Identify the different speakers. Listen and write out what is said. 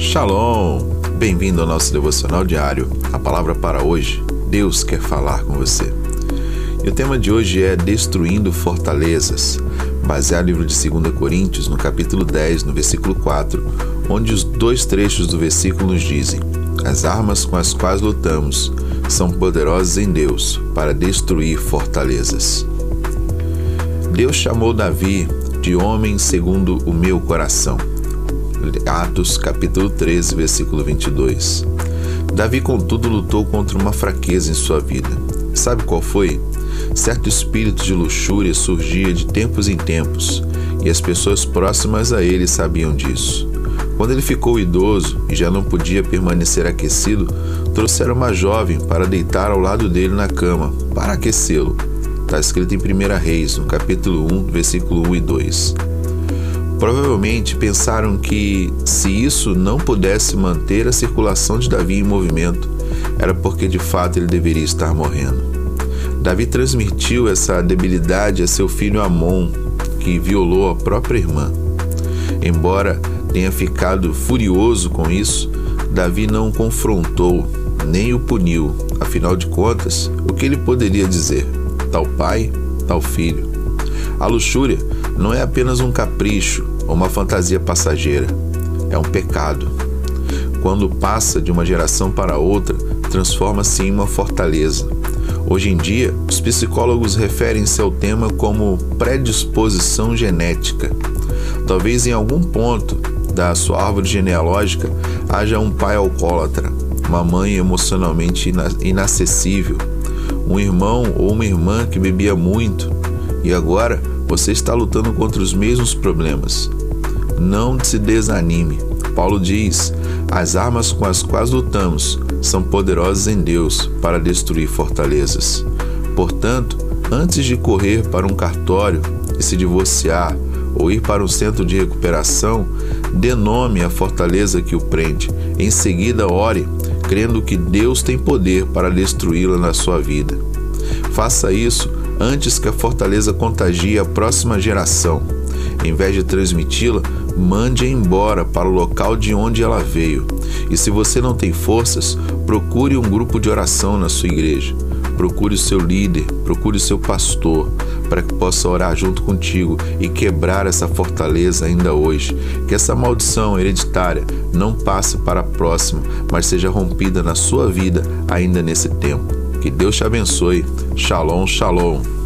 Speaker 1: Shalom! Bem-vindo ao nosso devocional diário. A palavra para hoje: Deus quer falar com você. E o tema de hoje é Destruindo Fortalezas, baseado no livro de 2 Coríntios, no capítulo 10, no versículo 4, onde os dois trechos do versículo nos dizem: As armas com as quais lutamos são poderosas em Deus para destruir fortalezas. Deus chamou Davi de homem segundo o meu coração. Atos capítulo 13, versículo 22. Davi, contudo, lutou contra uma fraqueza em sua vida. Sabe qual foi? Certo espírito de luxúria surgia de tempos em tempos, e as pessoas próximas a ele sabiam disso. Quando ele ficou idoso e já não podia permanecer aquecido, trouxeram uma jovem para deitar ao lado dele na cama, para aquecê-lo. Está escrito em 1 Reis, no capítulo 1, versículo 1 e 2. Provavelmente pensaram que, se isso não pudesse manter a circulação de Davi em movimento, era porque de fato ele deveria estar morrendo. Davi transmitiu essa debilidade a seu filho Amon, que violou a própria irmã. Embora tenha ficado furioso com isso, Davi não o confrontou nem o puniu. Afinal de contas, o que ele poderia dizer? Tal pai, tal filho. A luxúria não é apenas um capricho ou uma fantasia passageira, é um pecado. Quando passa de uma geração para outra, transforma-se em uma fortaleza. Hoje em dia, os psicólogos referem-se ao tema como predisposição genética. Talvez em algum ponto da sua árvore genealógica haja um pai alcoólatra, uma mãe emocionalmente inacessível, um irmão ou uma irmã que bebia muito e agora você está lutando contra os mesmos problemas. Não se desanime. Paulo diz: as armas com as quais lutamos são poderosas em Deus para destruir fortalezas. Portanto, antes de correr para um cartório e se divorciar ou ir para um centro de recuperação, dê nome à fortaleza que o prende. Em seguida, ore, crendo que Deus tem poder para destruí-la na sua vida. Faça isso antes que a fortaleza contagie a próxima geração. Em vez de transmiti-la, mande-a embora para o local de onde ela veio. E se você não tem forças, procure um grupo de oração na sua igreja. Procure o seu líder, procure o seu pastor, para que possa orar junto contigo e quebrar essa fortaleza ainda hoje. Que essa maldição hereditária não passe para a próxima, mas seja rompida na sua vida ainda nesse tempo. Que Deus te abençoe. Shalom, shalom.